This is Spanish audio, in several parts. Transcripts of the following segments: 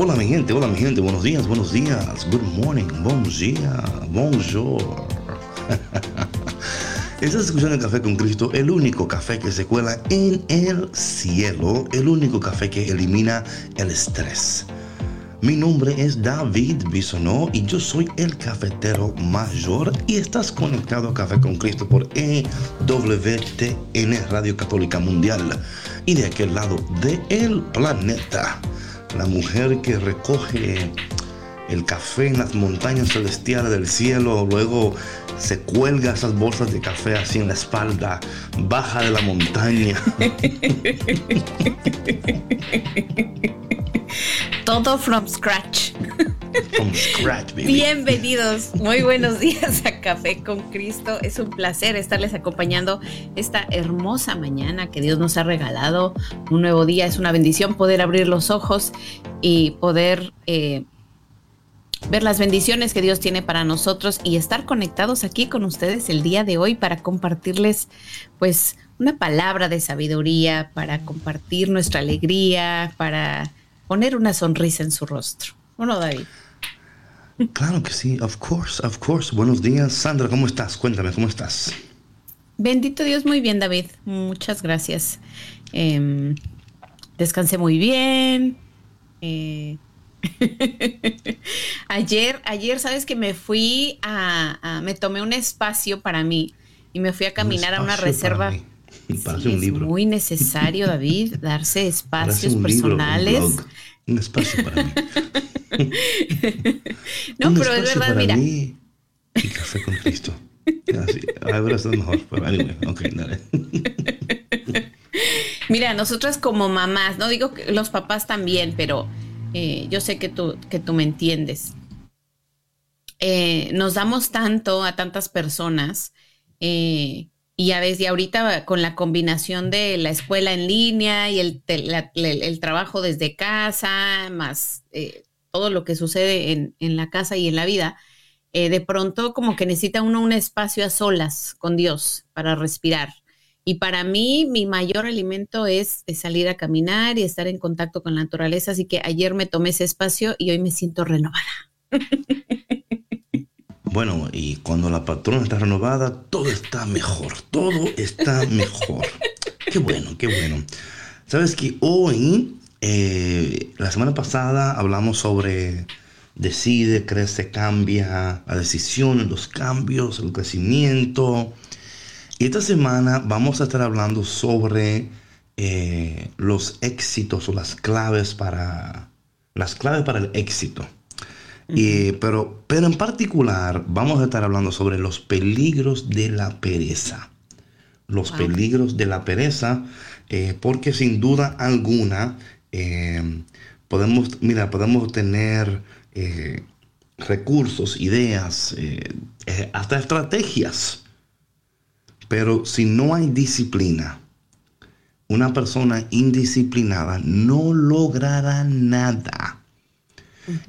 Hola mi gente, hola mi gente, buenos días, buenos días, good morning, bon día, bonjour. Estás escuchando el Café con Cristo, el único café que se cuela en el cielo, el único café que elimina el estrés. Mi nombre es David Bisonó y yo soy el cafetero mayor y estás conectado a Café con Cristo por EWTN Radio Católica Mundial y de aquel lado del planeta la mujer que recoge el café en las montañas celestiales del cielo, luego se cuelga esas bolsas de café así en la espalda, baja de la montaña. Todo from scratch. Bienvenidos, muy buenos días a Café con Cristo. Es un placer estarles acompañando esta hermosa mañana que Dios nos ha regalado. Un nuevo día, es una bendición poder abrir los ojos y poder eh, ver las bendiciones que Dios tiene para nosotros y estar conectados aquí con ustedes el día de hoy para compartirles pues una palabra de sabiduría, para compartir nuestra alegría, para poner una sonrisa en su rostro. ¿O no, David? Claro que sí, of course, of course. Buenos días, Sandra, ¿cómo estás? Cuéntame, ¿cómo estás? Bendito Dios, muy bien, David. Muchas gracias. Eh, descansé muy bien. Eh, ayer, ayer, sabes que me fui a, a, me tomé un espacio para mí y me fui a caminar a una reserva. Parece un libro. Es muy necesario, David, darse espacios personales. Libro, un, espacio para mí. no, un pero es verdad, para mira. Mí y café con Cristo. Así, ahora está mejor. Pero anyway, ok, dale. Mira, nosotras como mamás, no digo que los papás también, pero eh, yo sé que tú, que tú me entiendes. Eh, nos damos tanto a tantas personas eh, y a veces, y ahorita con la combinación de la escuela en línea y el, el trabajo desde casa, más eh, todo lo que sucede en, en, la casa y en la vida, eh, de pronto como que necesita uno un espacio a solas con Dios para respirar. Y para mí, mi mayor alimento es, es, salir a caminar y estar en contacto con la naturaleza. Así que ayer me tomé ese espacio y hoy me siento renovada. Bueno, y cuando la patrona está renovada, todo está mejor, todo está mejor. Qué bueno, qué bueno. Sabes que hoy, eh, la semana pasada hablamos sobre decide, crece, cambia, la decisión, los cambios, el crecimiento. Y esta semana vamos a estar hablando sobre eh, los éxitos o las claves para las claves para el éxito. Y, pero, pero en particular vamos a estar hablando sobre los peligros de la pereza. Los wow. peligros de la pereza, eh, porque sin duda alguna eh, podemos, mira, podemos tener eh, recursos, ideas, eh, hasta estrategias. Pero si no hay disciplina, una persona indisciplinada no logrará nada.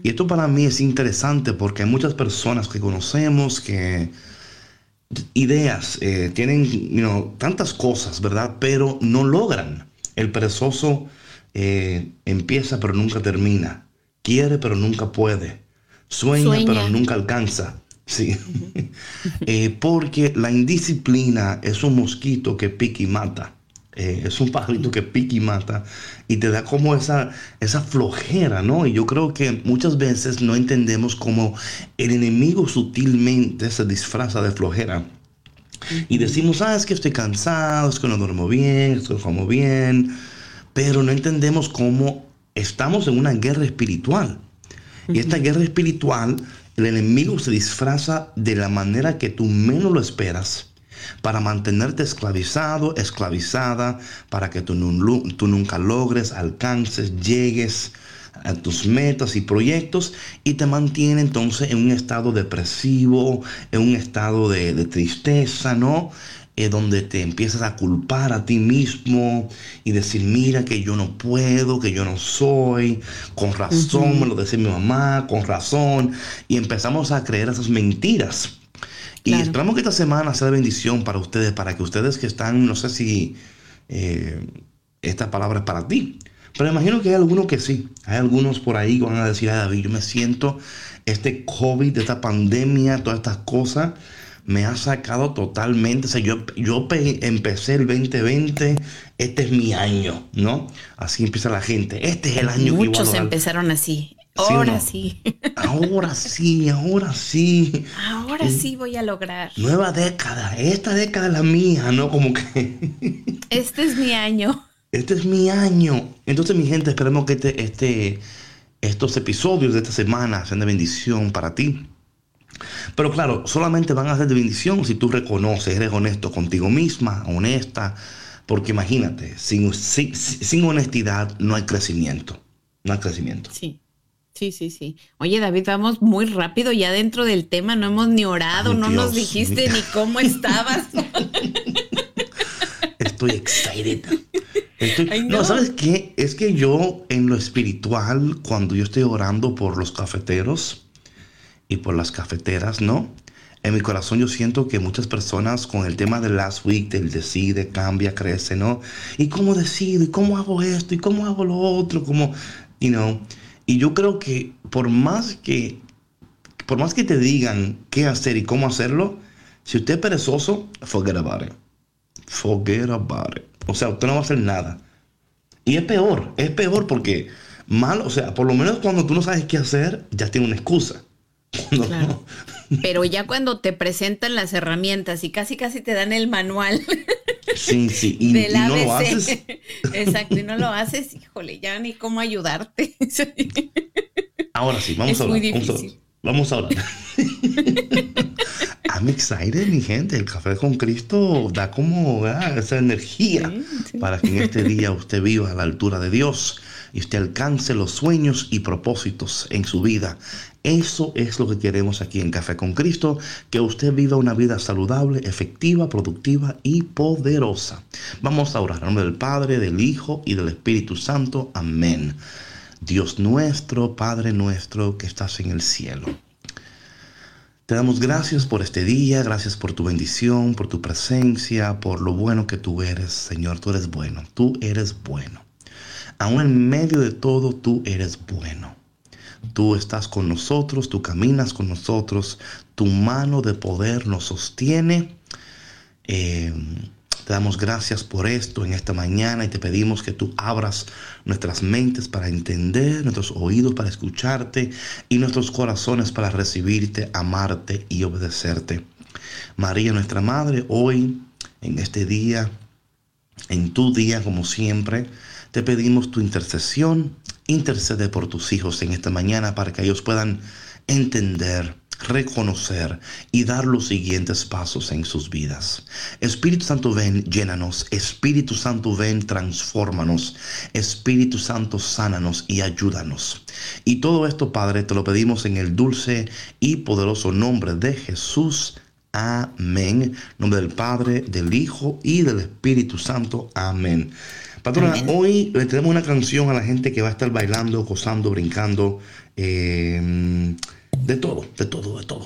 Y esto para mí es interesante porque hay muchas personas que conocemos que ideas, eh, tienen you know, tantas cosas, ¿verdad? Pero no logran. El perezoso eh, empieza pero nunca termina. Quiere pero nunca puede. Sueña, Sueña. pero nunca alcanza. Sí. eh, porque la indisciplina es un mosquito que pica y mata. Eh, es un pajarito que pica y mata y te da como esa, esa flojera, ¿no? Y yo creo que muchas veces no entendemos cómo el enemigo sutilmente se disfraza de flojera Y decimos, ah, es que estoy cansado, es que no duermo bien, es que no como bien, pero no entendemos cómo estamos en una guerra espiritual. Y esta guerra espiritual, el enemigo se disfraza de la manera que tú menos lo esperas para mantenerte esclavizado, esclavizada, para que tú, tú nunca logres, alcances, llegues a tus metas y proyectos y te mantiene entonces en un estado depresivo, en un estado de, tristeza, ¿no? Eh, donde te empiezas a culpar a ti mismo y decir, mira que yo no puedo, que yo no soy, con razón me lo decía mi mamá, con razón, y empezamos a creer esas mentiras. Y esperamos que esta semana sea de bendición para ustedes, para que ustedes que están, no sé si eh, esta palabra es para ti, pero imagino que hay algunos que sí. Hay algunos por ahí que van a decir, a David, yo me siento, este COVID, esta pandemia, todas estas cosas, me ha sacado totalmente. O sea, yo, yo empecé el 2020, este es mi año, ¿no? Así empieza la gente. Este es el año Muchos que Muchos empezaron así. Ahora sí. Ahora sí, ahora sí. Ahora mm. sí voy a lograr. Nueva década. Esta década es la mía, ¿no? Como que. Este es mi año este es mi año. Entonces, mi gente, esperemos que este, este, estos episodios de esta semana sean de bendición para ti. Pero claro, solamente van a ser de bendición si tú reconoces, eres honesto contigo misma, honesta. Porque imagínate, sin, sin, honestidad no hay crecimiento. No hay crecimiento. Sí. Sí, sí, sí. Oye, David, vamos muy rápido ya dentro del tema. No hemos ni orado, no nos dijiste ni cómo estabas. Estoy excited no, ¿sabes qué? Es que yo en lo espiritual, cuando yo estoy orando por los cafeteros y por las cafeteras, ¿no? En mi corazón yo siento que muchas personas con el tema del last week, del decide, cambia, crece, ¿no? ¿Y cómo decido? ¿Y cómo hago esto? ¿Y cómo hago lo otro? Como, you know. Y yo creo que por más que, por más que te digan qué hacer y cómo hacerlo, si usted es perezoso, forget about it. Forget about it. O sea, usted no va a hacer nada. Y es peor, es peor porque mal, o sea, por lo menos cuando tú no sabes qué hacer, ya tiene una excusa. Claro. Pero ya cuando te presentan las herramientas y casi casi te dan el manual. Sí, sí, y, no lo haces. Exacto, y no lo haces, híjole, ya ni cómo ayudarte. Ahora sí, vamos a hablar. Vamos a, hablar. I'm excited, mi gente. El café con Cristo da como ah, esa energía para que en este día usted viva a la altura de Dios y usted alcance los sueños y propósitos en su vida. Eso es lo que queremos aquí en Café con Cristo, que usted viva una vida saludable, efectiva, productiva y poderosa. Vamos a orar en nombre del Padre, del Hijo y del Espíritu Santo. Amén. Dios nuestro, Padre nuestro que estás en el cielo. Te damos gracias por este día, gracias por tu bendición, por tu presencia, por lo bueno que tú eres, Señor. Tú eres bueno, tú eres bueno. Aún en medio de todo, tú eres bueno. Tú estás con nosotros, tú caminas con nosotros, tu mano de poder nos sostiene. Eh, te damos gracias por esto en esta mañana y te pedimos que tú abras nuestras mentes para entender, nuestros oídos para escucharte y nuestros corazones para recibirte, amarte y obedecerte. María, nuestra Madre, hoy, en este día, en tu día como siempre, te pedimos tu intercesión. Intercede por tus hijos en esta mañana para que ellos puedan entender reconocer y dar los siguientes pasos en sus vidas. Espíritu Santo, ven, llénanos. Espíritu Santo, ven, transfórmanos. Espíritu Santo, sánanos y ayúdanos. Y todo esto, Padre, te lo pedimos en el dulce y poderoso nombre de Jesús. Amén. Nombre del Padre, del Hijo y del Espíritu Santo. Amén. Patrona, hoy le tenemos una canción a la gente que va a estar bailando, gozando, brincando. Eh, de todo, de todo, de todo.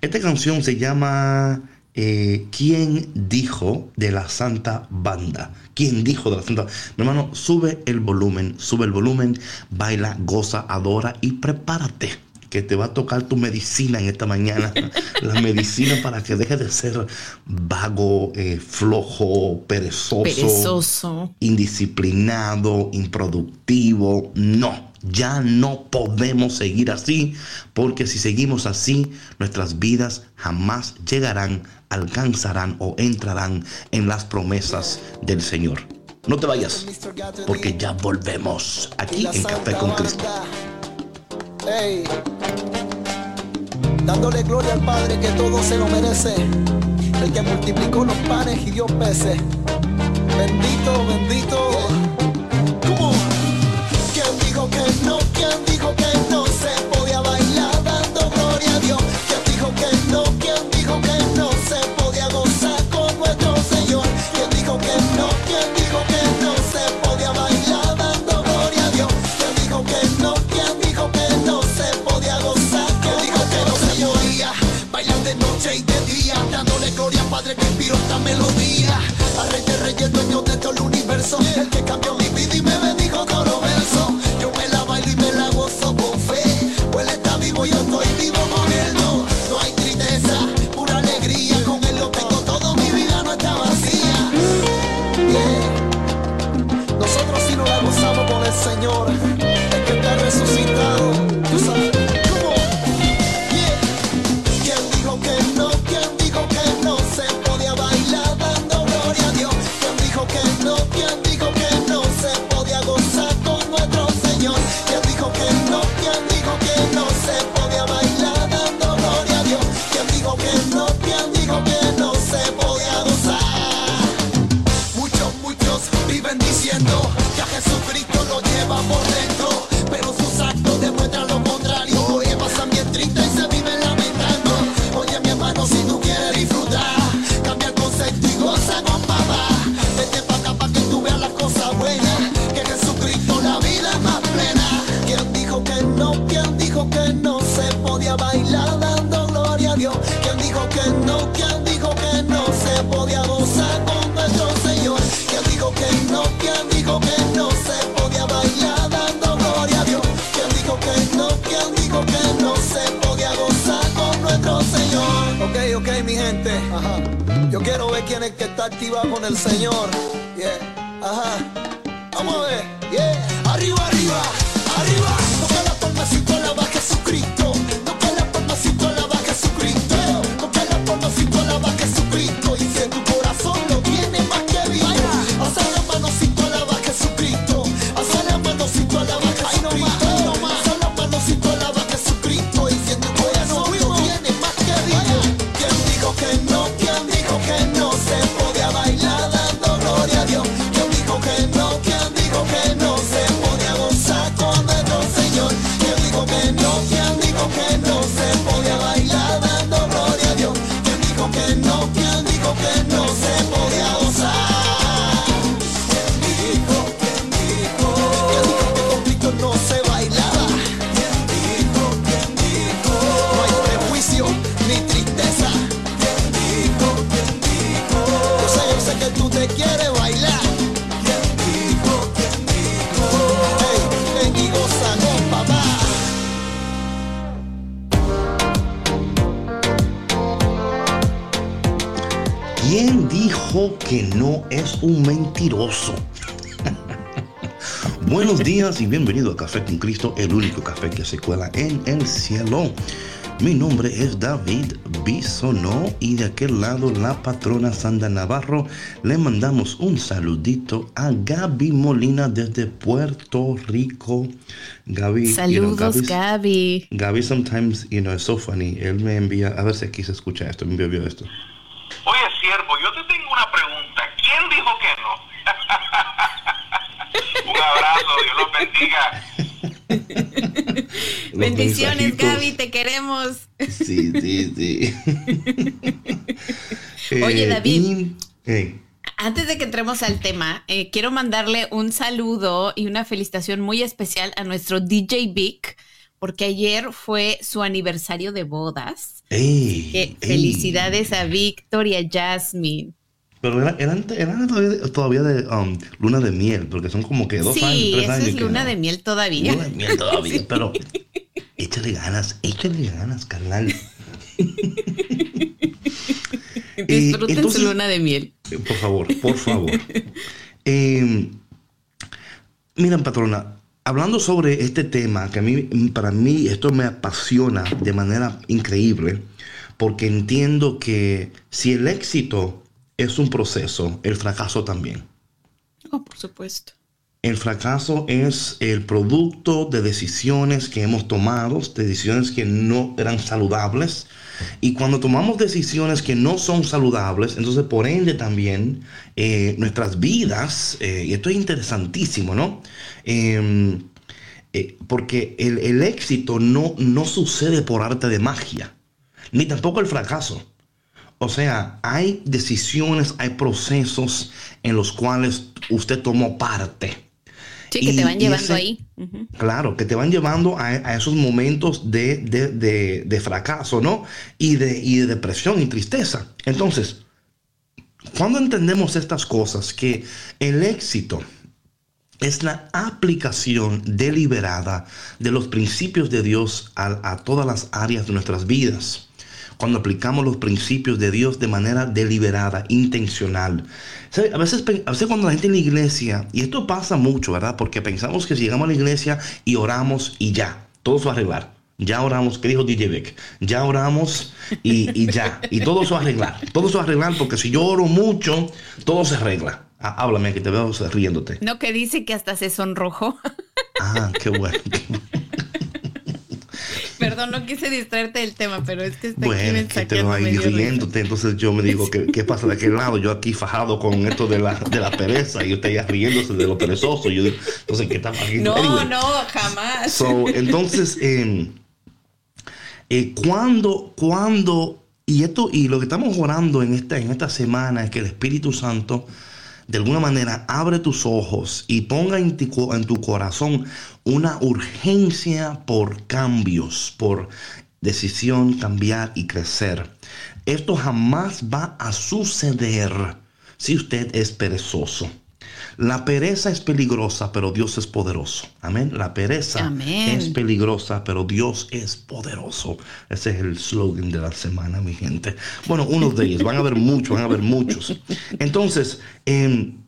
Esta canción se llama eh, ¿Quién dijo de la Santa Banda? ¿Quién dijo de la Santa Mi hermano, sube el volumen, sube el volumen, baila, goza, adora y prepárate que te va a tocar tu medicina en esta mañana. la medicina para que dejes de ser vago, eh, flojo, perezoso, perezoso, indisciplinado, improductivo. No Ya no podemos seguir así, porque si seguimos así, nuestras vidas jamás llegarán, alcanzarán o entrarán en las promesas del Señor. No te vayas, porque ya volvemos aquí en Café con Cristo. Dándole gloria al Padre que todo se lo merece, el que multiplicó los panes y dio peces. Bendito. está con el Señor. Yeah. Ajá. Un mentiroso. Buenos días y bienvenido a Café con Cristo, el único café que se cuela en el cielo. Mi nombre es David Bisonó y de aquel lado la patrona Sandra Navarro le mandamos un saludito a Gaby Molina desde Puerto Rico. Gaby. Saludos, Gaby. Gaby, sometimes, you know, it's so funny. Él me envía, a ver si aquí se escucha esto, me envió esto. Bendiciones, Gaby, te queremos. Sí, sí, sí. Oye, eh, David. Antes de que entremos al tema, eh, quiero mandarle un saludo y una felicitación muy especial a nuestro DJ Vic, porque ayer fue su aniversario de bodas. felicidades a Víctor y a Jasmine. Pero eran, todavía, de um, luna de miel, porque son como que dos años, tres años. Sí, es luna de miel todavía. Luna de miel todavía, pero échale ganas, échale ganas, carnal. Disfruten su luna de miel. Eh, por favor, por favor. eh, miren, patrona, hablando sobre este tema, que a mí, para mí esto me apasiona de manera increíble, porque entiendo que si el éxito es un proceso, el fracaso también. Oh, por supuesto. El fracaso es el producto de decisiones que hemos tomado, de decisiones que no eran saludables. Y cuando tomamos decisiones que no son saludables, entonces por ende también eh, nuestras vidas, eh, y esto es interesantísimo, ¿no? Em, eh, porque el, el, éxito no, no sucede por arte de magia, ni tampoco el fracaso. O sea, hay decisiones, hay procesos en los cuales usted tomó parte. Sí, que te van llevando ahí. Claro, que te van llevando a, esos momentos de, fracaso, ¿no? Y de, y de depresión y tristeza. Entonces, cuando entendemos estas cosas, que el éxito es la aplicación deliberada de los principios de Dios a, a todas las áreas de nuestras vidas cuando aplicamos los principios de Dios de manera deliberada, intencional. A veces, a veces cuando la gente en la iglesia, y esto pasa mucho, ¿verdad? Porque pensamos que si llegamos a la iglesia y oramos y ya, todo se va a arreglar. Ya oramos, ¿qué dijo DJ Beck? Ya oramos y, ya. Y todo se va a arreglar. Todo se va a arreglar porque si yo oro mucho, todo se arregla. Ah, háblame, que te veo riéndote. No, que dice que hasta se sonrojó. Ah, qué bueno. Perdón, no quise distraerte del tema, pero es que está bueno, aquí que te vas ahí riéndote, entonces yo me digo, ¿qué, ¿qué, pasa de aquel lado? Yo aquí fajado con esto de la, de la pereza y usted ya riéndose de lo perezoso. Yo entonces, ¿qué está pasando? No, no, jamás. entonces, eh, eh, cuando, cuando, y esto, y lo que estamos orando en esta, en esta semana es que el Espíritu Santo de alguna manera abre tus ojos y ponga en tu, corazón una urgencia por cambios, por decisión, cambiar y crecer. Esto jamás va a suceder si usted es perezoso. La pereza es peligrosa, pero Dios es poderoso. Amén. La pereza es peligrosa, pero Dios es poderoso. Ese es el slogan de la semana, mi gente. Bueno, unos de ellos. Van a haber muchos, van a haber muchos. Entonces, em,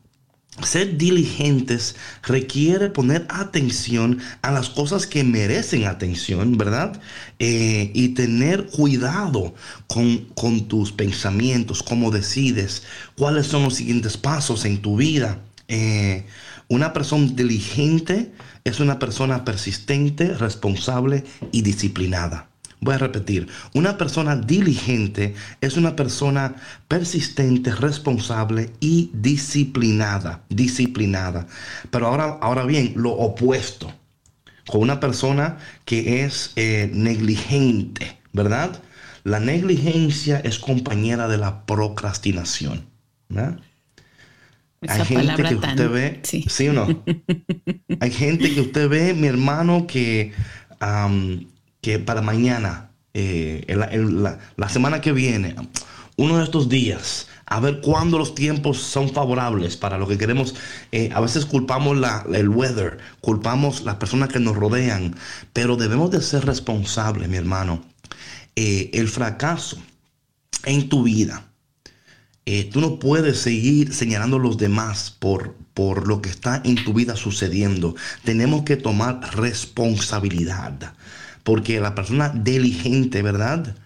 ser diligentes requiere poner atención a las cosas que merecen atención, ¿verdad? Eh, y tener cuidado con, con, tus pensamientos, cómo decides, cuáles son los siguientes pasos en tu vida. Eh, una persona diligente es una persona persistente, responsable y disciplinada. Voy a repetir, una persona diligente es una persona persistente, responsable y disciplinada, disciplinada. Pero ahora, ahora bien, lo opuesto, con una persona que es eh, negligente, ¿verdad? La negligencia es compañera de la procrastinación. ¿verdad? Hay gente que usted ve, sí. o no? Hay gente que usted ve, mi hermano, que, que para mañana, eh, la, semana que viene, uno de estos días, a ver cuándo los tiempos son favorables para lo que queremos. Eh, a veces culpamos la, el weather, culpamos las personas que nos rodean, pero debemos de ser responsables, mi hermano. Eh, el fracaso en tu vida eh, tú no puedes seguir señalando a los demás por, por lo que está en tu vida sucediendo. Tenemos que tomar responsabilidad. Porque la persona diligente, ¿verdad?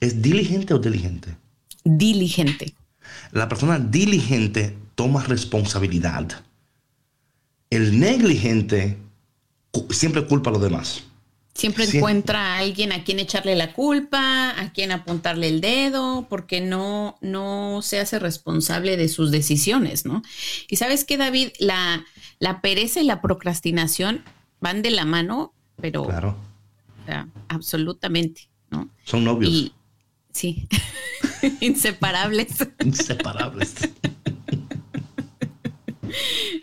¿Es diligente o diligente? Diligente. La persona diligente toma responsabilidad. El negligente siempre culpa a los demás. Siempre encuentra a alguien a quien echarle la culpa, a quien apuntarle el dedo, porque no, no se hace responsable de sus decisiones, ¿no? Y sabes que, David, la, la pereza y la procrastinación van de la mano, pero claro. absolutamente, ¿no? Son novios. sí, inseparables. inseparables.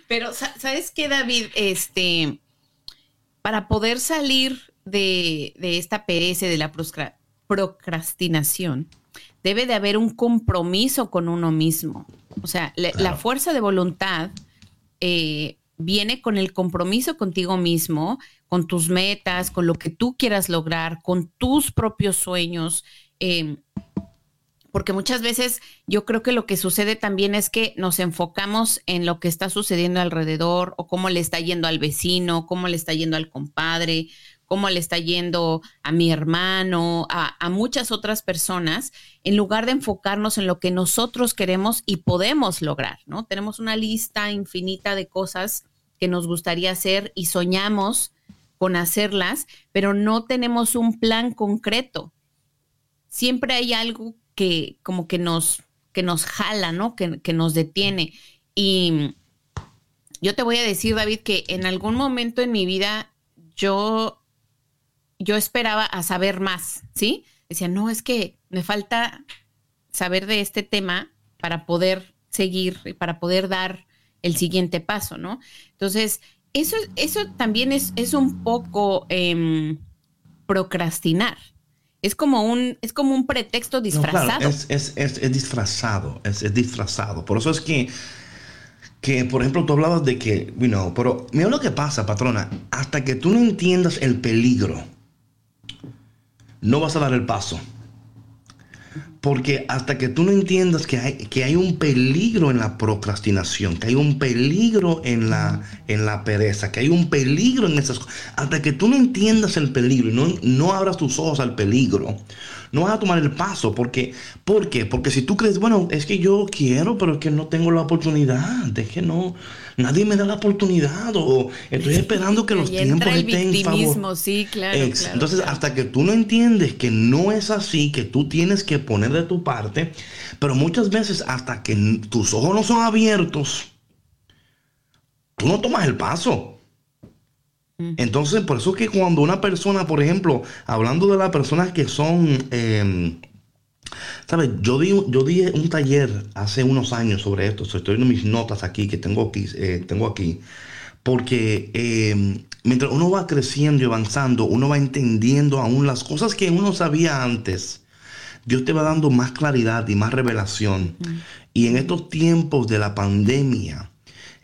pero, ¿sabes qué, David? Este, para poder salir de, esta pereza, de la procrastinación, debe de haber un compromiso con uno mismo. O sea, la, fuerza de voluntad eh, viene con el compromiso contigo mismo, con tus metas, con lo que tú quieras lograr, con tus propios sueños. Em, porque muchas veces yo creo que lo que sucede también es que nos enfocamos en lo que está sucediendo alrededor o cómo le está yendo al vecino, cómo le está yendo al compadre, cómo le está yendo a mi hermano, a, muchas otras personas, en lugar de enfocarnos en lo que nosotros queremos y podemos lograr, ¿no? Tenemos una lista infinita de cosas que nos gustaría hacer y soñamos con hacerlas, pero no tenemos un plan concreto. Siempre hay algo que como que nos, que nos jala, ¿no? Que, que nos detiene. Y yo te voy a decir, David, que en algún momento en mi vida yo, yo esperaba a saber más, ¿sí? Decía, no, es que me falta saber de este tema para poder seguir y para poder dar el siguiente paso, ¿no? Entonces, eso, eso también es, es un poco eh, procrastinar, es como un, es como un pretexto disfrazado. es, es, es, disfrazado, es, disfrazado. Por eso es que, que, por ejemplo, tú hablabas de que, you know, pero mira lo que pasa, patrona, hasta que tú no entiendas el peligro, no vas a dar el paso. Porque hasta que tú no entiendas que hay, que hay un peligro en la procrastinación, que hay un peligro en la, en la pereza, que hay un peligro en esas cosas, hasta que tú no entiendas el peligro y no, no abras tus ojos al peligro, no vas a tomar el paso. Porque, ¿Por qué? Porque si tú crees, bueno, es que yo quiero, pero es que no tengo la oportunidad, es que no, nadie me da la oportunidad o estoy esperando que los tiempos estén en favor. Sí, claro, Entonces, hasta que tú no entiendes que no es así, que tú tienes que poner de tu parte, pero muchas veces hasta que tus ojos no son abiertos, tú no tomas el paso. Entonces, por eso que cuando una persona, por ejemplo, hablando de las personas que son, em, ¿sabes? Yo di, yo di un taller hace unos años sobre esto, estoy viendo mis notas aquí que tengo aquí, eh, tengo aquí porque em, mientras uno va creciendo y avanzando, uno va entendiendo aún las cosas que uno sabía antes. Dios te va dando más claridad y más revelación. Y en estos tiempos de la pandemia,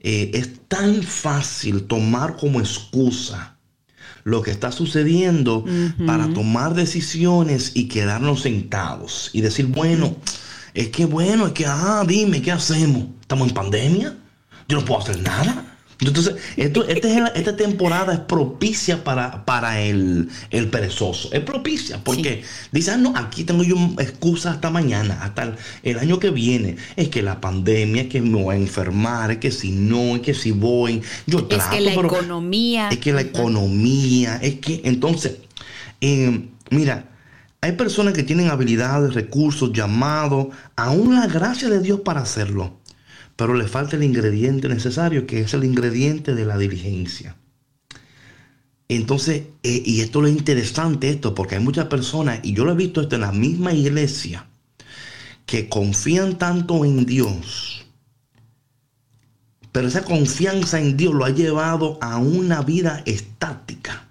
eh, es tan fácil tomar como excusa lo que está sucediendo para tomar decisiones y quedarnos sentados y decir, bueno, es que bueno, es que, ah, dime, ¿qué hacemos? ¿Estamos en pandemia? Yo no puedo hacer nada. Entonces, esto, este esta temporada es propicia para, para el, perezoso. Es propicia porque dice, ah, no, aquí tengo yo excusa hasta mañana, hasta el, año que viene. Es que la pandemia, es que me voy a enfermar, es que si no, es que si voy, yo trato. Es que la economía. Es que la economía, es que entonces, eh, mira, hay personas que tienen habilidades, recursos, llamados, aún la gracia de Dios para hacerlo pero le falta el ingrediente necesario, que es el ingrediente de la diligencia. Entonces, eh, y esto es lo interesante esto, porque hay muchas personas, y yo lo he visto esto en la misma iglesia, que confían tanto en Dios, pero esa confianza en Dios lo ha llevado a una vida estática,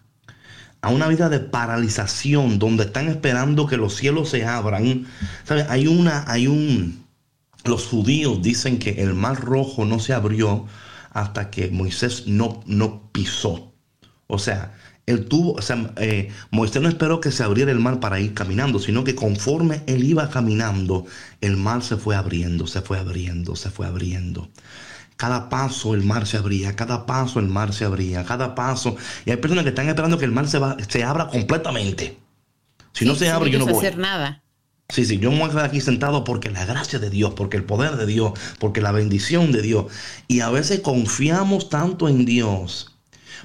a una vida de paralización, donde están esperando que los cielos se abran. ¿Sabe? Hay una, hay un, los judíos dicen que el mar rojo no se abrió hasta que Moisés no, no pisó. O sea, él tuvo, o sea, eh, Moisés no esperó que se abriera el mar para ir caminando, sino que conforme él iba caminando, el mar se fue abriendo, se fue abriendo, se fue abriendo. Cada paso el mar se abría, cada paso el mar se abría, cada paso. Y hay personas que están esperando que el mar se, va, se abra completamente. Si no se abre, yo no voy. hacer nada. Sí, sí, yo me voy a quedar aquí sentado porque la gracia de Dios, porque el poder de Dios, porque la bendición de Dios. Y a veces confiamos tanto en Dios.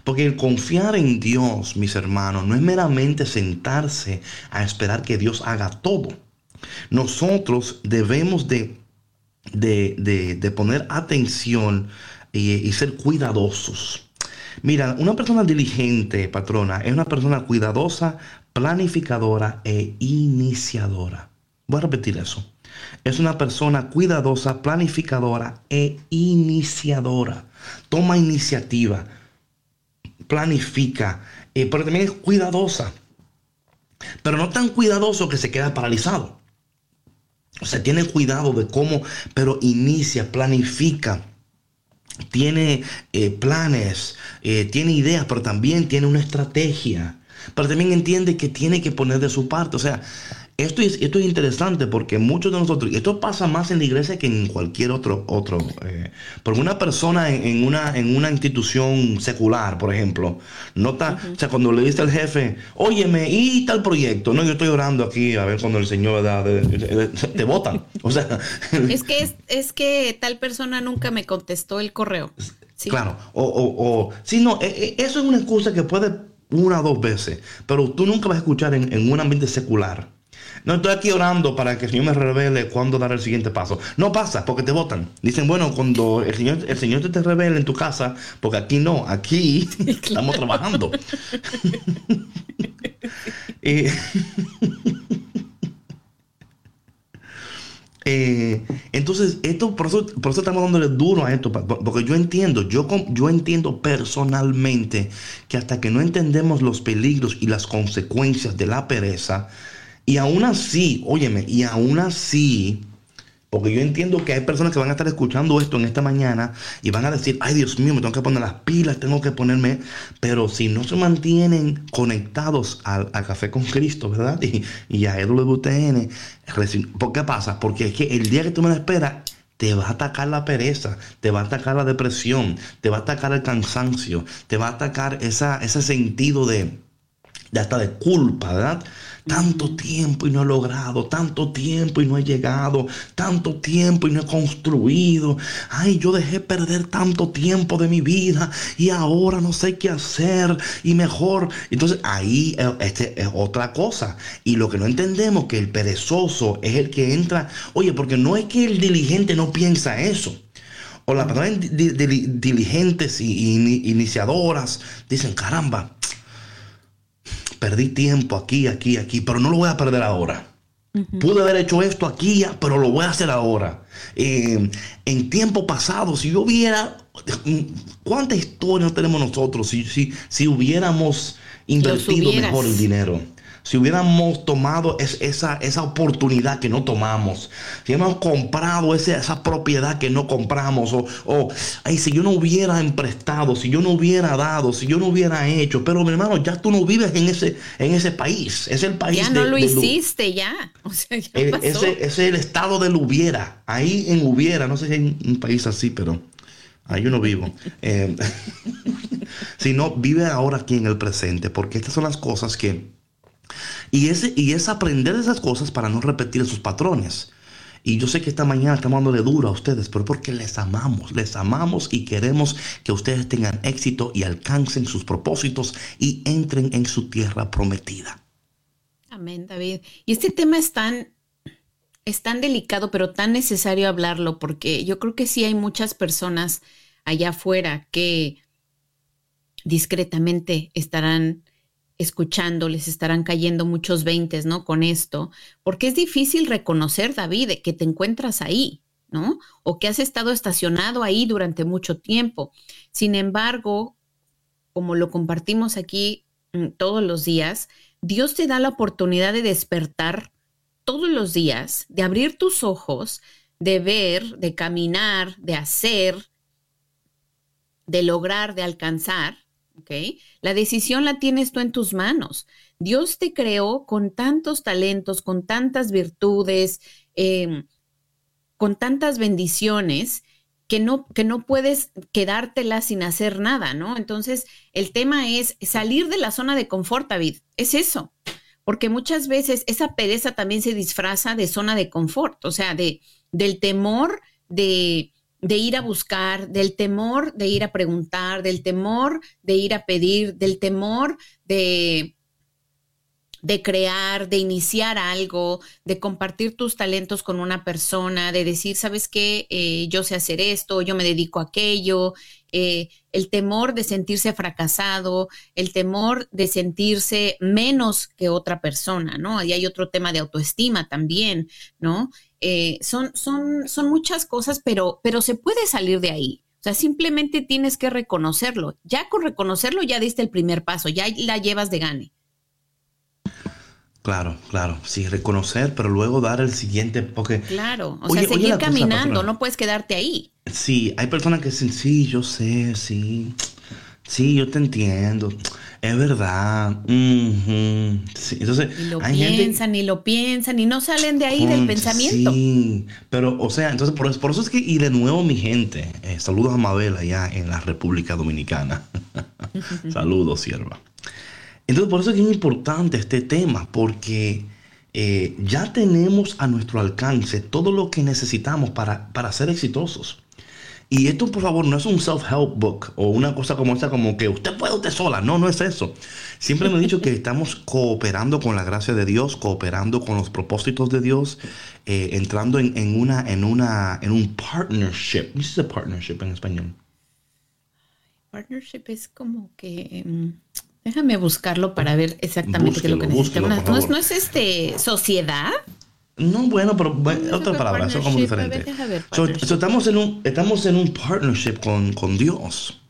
Porque el confiar en Dios, mis hermanos, no es meramente sentarse a esperar que Dios haga todo. Nosotros debemos de, de, poner atención y ser cuidadosos. Mira, una persona diligente, patrona, es una persona cuidadosa, planificadora e iniciadora. Voy a repetir eso. Es una persona cuidadosa, planificadora e iniciadora. Toma iniciativa, planifica, eh, pero también es cuidadosa. Pero no tan cuidadoso que se queda paralizado. O sea, tiene cuidado de cómo, pero inicia, planifica, tiene eh, planes, eh, tiene ideas, pero también tiene una estrategia. Pero también entiende que tiene que poner de su parte. O sea, esto es, esto es interesante porque muchos de nosotros, y esto pasa más en la iglesia que en cualquier otro, otro eh, porque una persona en, una, en una institución secular, por ejemplo, no está, o sea, cuando le dice al jefe, óyeme, ¿y tal proyecto? No, yo estoy orando aquí a ver cuando el Señor da, te votan. O sea, es que, es, es, que tal persona nunca me contestó el correo. Claro, o, o, o, sí, no, e, e, eso es una excusa que puede una o dos veces, pero tú nunca vas a escuchar en, en un ambiente secular no estoy aquí orando para que el Señor me revele cuándo dar el siguiente paso. No pasa, porque te votan. Dicen, bueno, cuando el Señor, el Señor te, revele en tu casa, porque aquí no, aquí estamos trabajando. Eh, entonces, esto, por eso, por eso estamos dándole duro a esto, porque yo entiendo, yo, yo entiendo personalmente que hasta que no entendemos los peligros y las consecuencias de la pereza, y aún así, óyeme, y aún así, porque yo entiendo que hay personas que van a estar escuchando esto en esta mañana y van a decir, ay Dios mío, me tengo que poner las pilas, tengo que ponerme, pero si no se mantienen conectados al, café con Cristo, ¿verdad? Y, y a EWTN, ¿por qué pasa? Porque es que el día que tú me la esperas, te va a atacar la pereza, te va a atacar la depresión, te va a atacar el cansancio, te va a atacar esa, ese sentido de, de hasta de culpa, ¿verdad? Tanto tiempo y no he logrado, tanto tiempo y no he llegado, tanto tiempo y no he construido. Ay, yo dejé perder tanto tiempo de mi vida y ahora no sé qué hacer y mejor. Entonces ahí eh, este, es otra cosa. Y lo que no entendemos que el perezoso es el que entra. Oye, porque no es que el diligente no piensa eso. O las personas diligentes y iniciadoras dicen, caramba, perdí tiempo aquí, aquí, aquí, pero no lo voy a perder ahora. Pude haber hecho esto aquí, pero lo voy a hacer ahora. Eh, en tiempo pasado, si yo hubiera... ¿Cuánta historia tenemos nosotros si, si, si hubiéramos invertido mejor el dinero? Si hubiéramos tomado esa, esa oportunidad que no tomamos, si hubiéramos comprado esa propiedad que no compramos, o, o ay, si yo no hubiera emprestado, si yo no hubiera dado, si yo no hubiera hecho, pero mi hermano, ya tú no vives en ese, en ese país, es el país. Ya no lo hiciste, ya. Ese, es el estado del hubiera, ahí en hubiera, no sé si hay un país así, pero... Ahí yo no vivo. Eh, sino vive ahora aquí en el presente, porque estas son las cosas que y, ese, y es aprender esas cosas para no repetir esos patrones. Y yo sé que esta mañana estamos dándole duro a ustedes, pero porque les amamos, les amamos y queremos que ustedes tengan éxito y alcancen sus propósitos y entren en su tierra prometida. Amén, David. Y este tema es tan, es tan delicado, pero tan necesario hablarlo, porque yo creo que sí hay muchas personas allá afuera que discretamente estarán escuchando, les estarán cayendo muchos veintes, ¿no? Con esto, porque es difícil reconocer, David, que te encuentras ahí, ¿no? O que has estado estacionado ahí durante mucho tiempo. Sin embargo, como lo compartimos aquí mm, todos los días, Dios te da la oportunidad de despertar todos los días, de abrir tus ojos, de ver, de caminar, de hacer, de lograr, de alcanzar la decisión la tienes tú en tus manos. Dios te creó con tantos talentos, con tantas virtudes, em, con tantas bendiciones que no, que no puedes quedártela sin hacer nada, ¿no? Entonces, el tema es salir de la zona de confort, David. Es eso. Porque muchas veces esa pereza también se disfraza de zona de confort, o sea, de, del temor de, de ir a buscar, del temor de ir a preguntar, del temor de ir a pedir, del temor de, de crear, de iniciar algo, de compartir tus talentos con una persona, de decir, ¿sabes qué? Eh, yo sé hacer esto, yo me dedico a aquello, eh, el temor de sentirse fracasado, el temor de sentirse menos que otra persona, ¿no? Y hay otro tema de autoestima también, ¿no? Eh, son, son, son muchas cosas, pero, pero se puede salir de ahí. O sea, simplemente tienes que reconocerlo. Ya con reconocerlo ya diste el primer paso, ya la llevas de gane. Claro, claro, sí, reconocer, pero luego dar el siguiente, porque... Claro, o sea, seguir caminando, no puedes quedarte ahí. Sí, hay personas que dicen, sí, yo sé, sí, Sí, yo te entiendo. Es verdad. Sí, Entonces, Y lo hay gente- piensan, y lo piensan, y no salen de ahí del pensamiento. Sí, pero, o sea, entonces por eso, por eso es que, y de nuevo, mi gente, eh, saludos a Mabel allá en la República Dominicana. saludos, sierva. Entonces, por eso es que es importante este tema, porque eh, ya tenemos a nuestro alcance todo lo que necesitamos para, para ser exitosos. Y esto, por favor, no es un self-help book o una cosa como esta, como que usted puede usted sola. No, no es eso. Siempre me he dicho que estamos cooperando con la gracia de Dios, cooperando con los propósitos de Dios, eh, entrando en, en una, en una, en un partnership. ¿Qué es partnership en español? Partnership es como que. mm, déjame buscarlo para ver exactamente qué es lo que Búsquelo, necesita. búsquelo, Una- por no, no es este sociedad. No, bueno, pero bueno, otra Creo que palabra, eso es como partnership, a ver, diferente. deja ver, So- so estamos, en un, estamos en un partnership con, con Dios.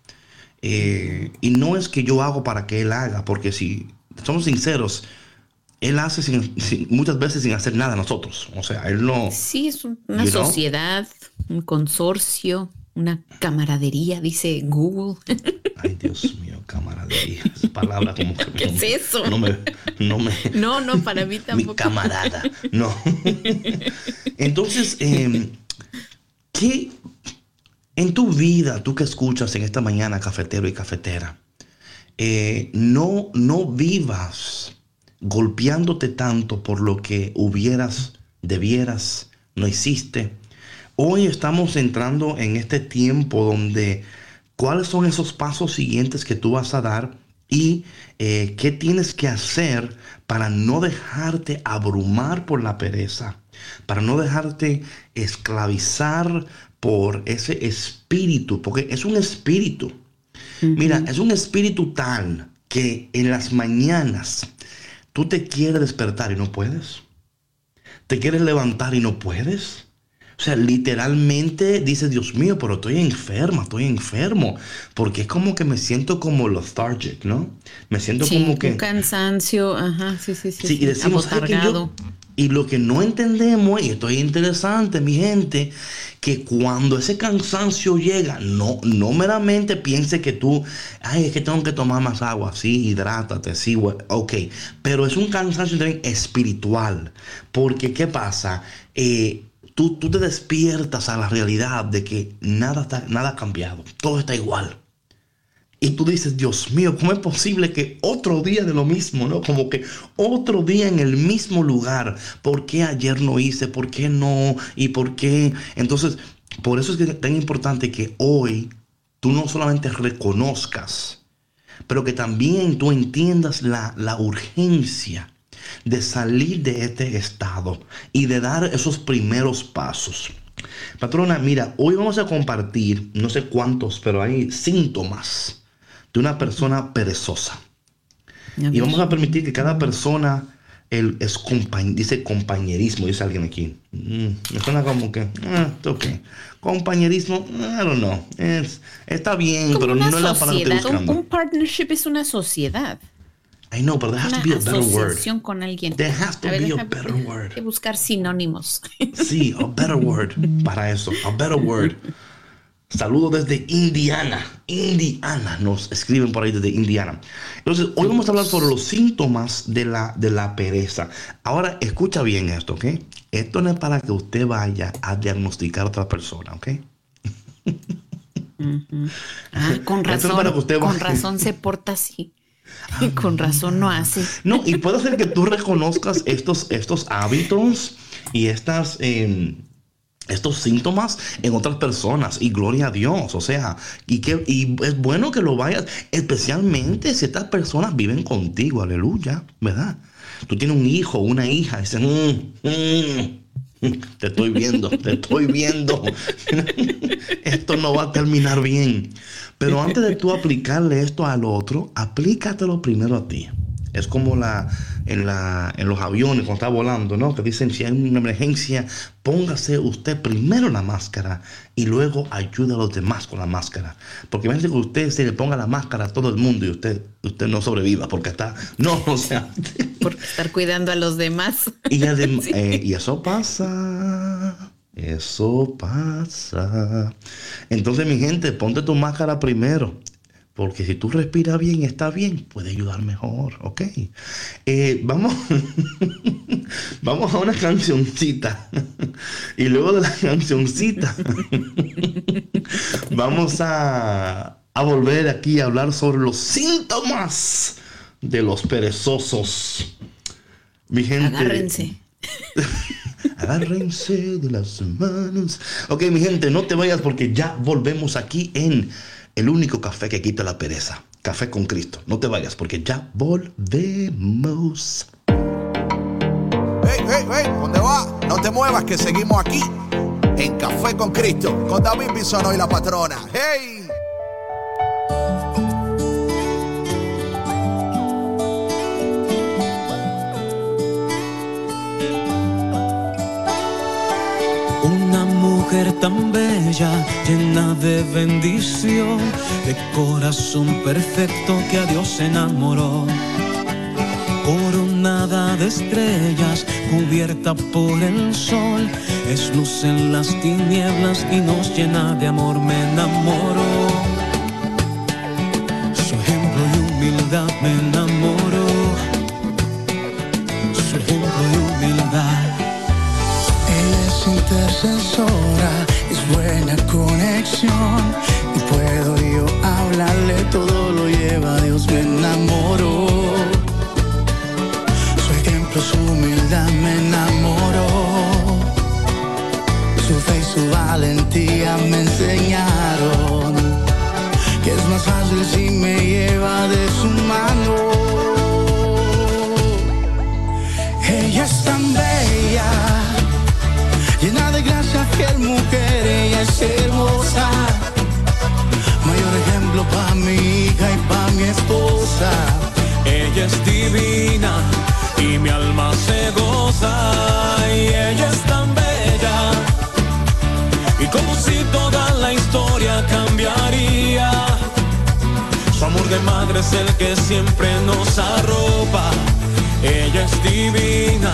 Eh, y no es que yo hago para que Él haga, porque si somos sinceros, Él hace sin- sin- muchas veces sin hacer nada nosotros. O sea, Él no... Sí, es un- una You know? sociedad, un consorcio, una camaradería, dice Google. Ay, Dios mío, camaradería. Esa palabra como que... ¿Qué no es me- eso? No me... No me No, no, para mí mi tampoco. camarada. No. Entonces, eh, ¿qué en tu vida, tú que escuchas en esta mañana, cafetero y cafetera, eh, no, no vivas golpeándote tanto por lo que hubieras, debieras, no hiciste? Hoy estamos entrando en este tiempo donde cuáles son esos pasos siguientes que tú vas a dar y eh, qué tienes que hacer para no dejarte abrumar por la pereza, para no dejarte esclavizar por ese espíritu, porque es un espíritu. Mira, es un espíritu tal que en las mañanas tú te quieres despertar y no puedes. Te quieres levantar y no puedes. O sea, literalmente dices, Dios mío, pero estoy enferma, estoy enfermo. Porque es como que me siento como lethargic, ¿no? Me siento Sí, como un que... cansancio, ajá, sí, sí, sí. Sí, sí, y decimos, "Ay, que yo-". Y lo que no entendemos, y esto es interesante, mi gente, que cuando ese cansancio llega, no, no meramente piense que tú, ay, es que tengo que tomar más agua, sí, hidrátate, sí, ok, pero es un cansancio también espiritual, porque ¿qué pasa? Eh, tú, tú te despiertas a la realidad de que nada, está, nada ha cambiado, todo está igual. Y tú dices, Dios mío, ¿cómo es posible que otro día de lo mismo, ¿no? Como que otro día en el mismo lugar. ¿Por qué ayer no hice? ¿Por qué no? ¿Y por qué? Entonces, por eso es que tan importante que hoy tú no solamente reconozcas, pero que también tú entiendas la, la urgencia de salir de este estado y de dar esos primeros pasos. Patrona, mira, hoy vamos a compartir, no sé cuántos, pero hay síntomas de una persona perezosa. Y vamos a permitir que cada persona el, es compañ- dice compañerismo, dice alguien aquí. Mm, me suena como que, ah, ok. Compañerismo, I don't know. Es, está bien, Como pero no es la palabra que un partnership es una sociedad. I know, but there has Una to be a better word. con alguien. There has to A ver, be a better word. Hay que buscar sinónimos. Sí, a better word para eso, a better word. Saludos desde Indiana. Indiana, nos escriben por ahí desde Indiana. Entonces, hoy vamos a hablar sobre los síntomas de la, de la pereza. Ahora, escucha bien esto, ¿ok? Esto no es para que usted vaya a diagnosticar a otra persona, ¿ok? Ah, con Esto es razón. para que usted con razón se porta así. Y con razón no hace. No, y puede ser que tú reconozcas estos, estos hábitos y estas, eh, estos síntomas en otras personas. Y gloria a Dios. O sea, y, que, y es bueno que lo vayas, especialmente si estas personas viven contigo. Aleluya, ¿verdad? Tú tienes un hijo, una hija, y dices, "Mm, mm, te estoy viendo, te estoy viendo. esto no va a terminar bien. Pero antes de tú aplicarle esto al otro, aplícatelo primero a ti. Es como la, en, la, en los aviones cuando está volando, ¿no? Que dicen, si hay una emergencia, póngase usted primero la máscara y luego ayude a los demás con la máscara. Porque imagínese que usted se le ponga la máscara a todo el mundo y usted, usted no sobreviva porque está... No, o sea... Por estar cuidando a los demás. Y, eh, y eso pasa. Eso pasa. Entonces, mi gente, ponte tu máscara primero. Porque si tú respiras bien, está bien, puede ayudar mejor, ¿ok? Eh, vamos, vamos a una cancioncita. y luego de la cancioncita, vamos a, a volver aquí a hablar sobre los síntomas de los perezosos. Mi gente. Agárrense. Agárrense de las manos. Ok, mi gente, no te vayas porque ya volvemos aquí en el único café que quita la pereza. Café con Cristo. No te vayas porque ya volvemos. Hey, hey, hey, ¿dónde va? No te muevas que seguimos aquí en Café con Cristo con David Bisono y la patrona. ¡Hey! Mujer tan bella, llena de bendición, de corazón perfecto que a Dios enamoró. Coronada de estrellas, cubierta por el sol, es luz en las tinieblas y nos llena de amor, me enamoró. Su ejemplo y humildad me enamoró. Es buena conexión. Y puedo yo hablarle, todo lo lleva Dios, me enamoró. Su ejemplo, su humildad me enamoró. Su fe y su valentía me enseñaron que es más fácil si me lleva de su. Es hermosa. Mayor ejemplo para mi hija y para mi esposa. Ella es divina y mi alma se goza. Y ella es tan bella. Y como si toda la historia cambiaría. Su amor de madre es el que siempre nos arropa. Ella es divina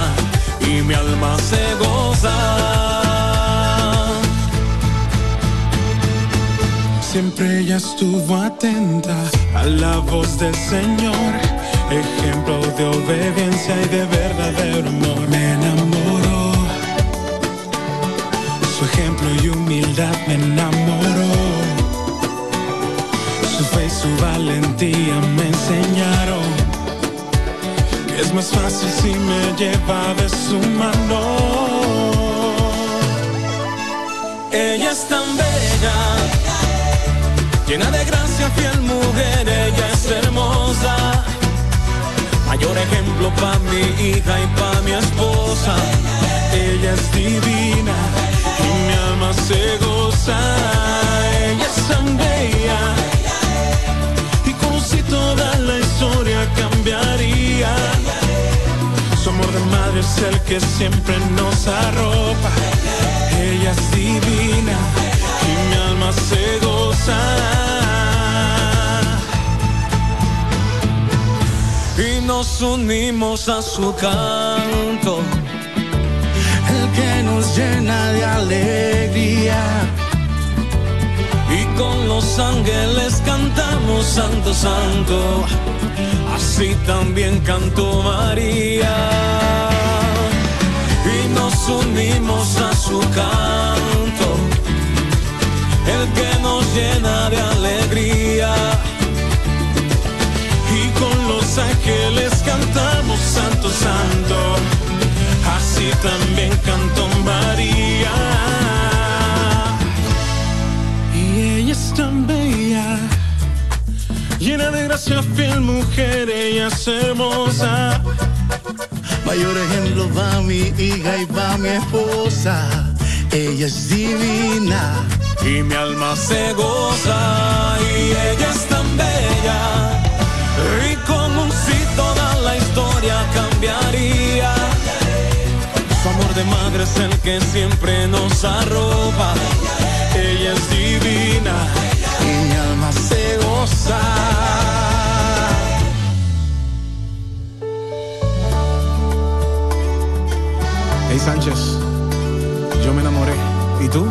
y mi alma se goza Siempre ella estuvo atenta a la voz del Señor, ejemplo de obediencia y de verdadero amor. Me enamoró, su ejemplo y humildad me enamoró. Su fe y su valentía me enseñaron que es más fácil si me lleva de su mano. Ella es tan bella, llena de gracia, fiel mujer, ella es hermosa. Mayor ejemplo para mi hija y para mi esposa. Ella es divina y mi alma se goza. Ella es tan y como si toda la historia cambiaría. Su amor de madre es el que siempre nos arropa. Ella es divina Y nos unimos a su canto. El que nos llena de alegría. Y con los ángeles cantamos Santo, Santo. Así también cantó María. Y nos unimos a su canto. El que nos llena de alegría. Y con los ángeles cantamos Santo, Santo. Así también cantó María. Y ella es tan bella, llena de gracia, fiel mujer, ella es hermosa. Mayor ejemplo para mi hija y para mi esposa. Ella es divina. Y mi alma se goza y ella es tan bella y como si toda la historia cambiaría su amor de madre es el que siempre nos arropa ella es divina Y mi alma se goza. Hey Sánchez, yo me enamoré. ¿Y tú?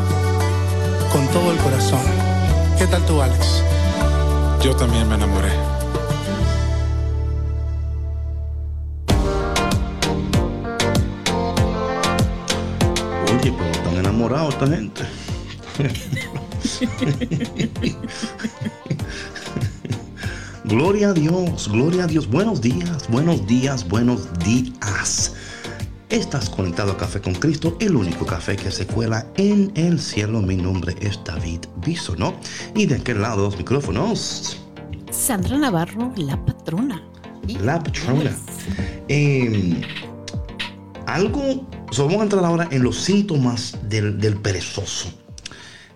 Todo el corazón. ¿Qué tal tú, Alex? Yo también me enamoré. Oye, pero están enamorados esta gente. gloria a Dios, gloria a Dios. Buenos días, buenos días, buenos días. Estás conectado a Café con Cristo, el único café que se cuela en el cielo. Mi nombre es David ¿no? Y de aquel lado los micrófonos. Sandra Navarro, la patrona. La patrona. Eh, algo, vamos a entrar ahora en los síntomas del, del, perezoso.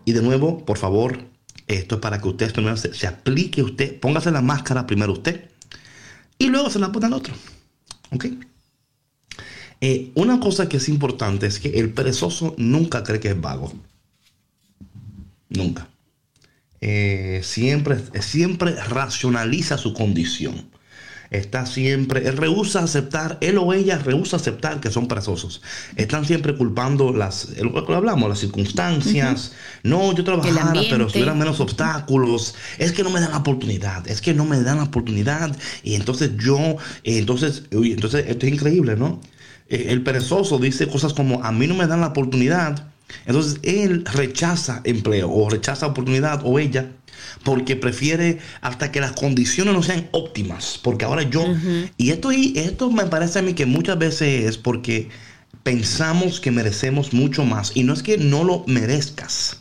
Y de nuevo, por favor, esto es para que usted primero se, se, aplique usted, póngase la máscara primero usted y luego se la pone al otro. ¿Ok? Eh, una cosa que es importante es que el perezoso nunca cree que es vago. Nunca. Eh, siempre, siempre racionaliza su condición. Está siempre, él rehúsa aceptar, él o ella rehúsa aceptar que son perezosos. Están siempre culpando las, lo que hablamos, las circunstancias. No, yo trabajara, pero si hubieran menos obstáculos. Es que no me dan la oportunidad, es que no me dan la oportunidad. Y entonces yo, entonces, uy, entonces esto es increíble, ¿no? Eh, el perezoso dice cosas como, a mí no me dan la oportunidad. Entonces él rechaza empleo o rechaza oportunidad o ella porque prefiere hasta que las condiciones no sean óptimas. Porque ahora yo, y esto, esto me parece a mí que muchas veces es porque pensamos que merecemos mucho más. Y no es que no lo merezcas,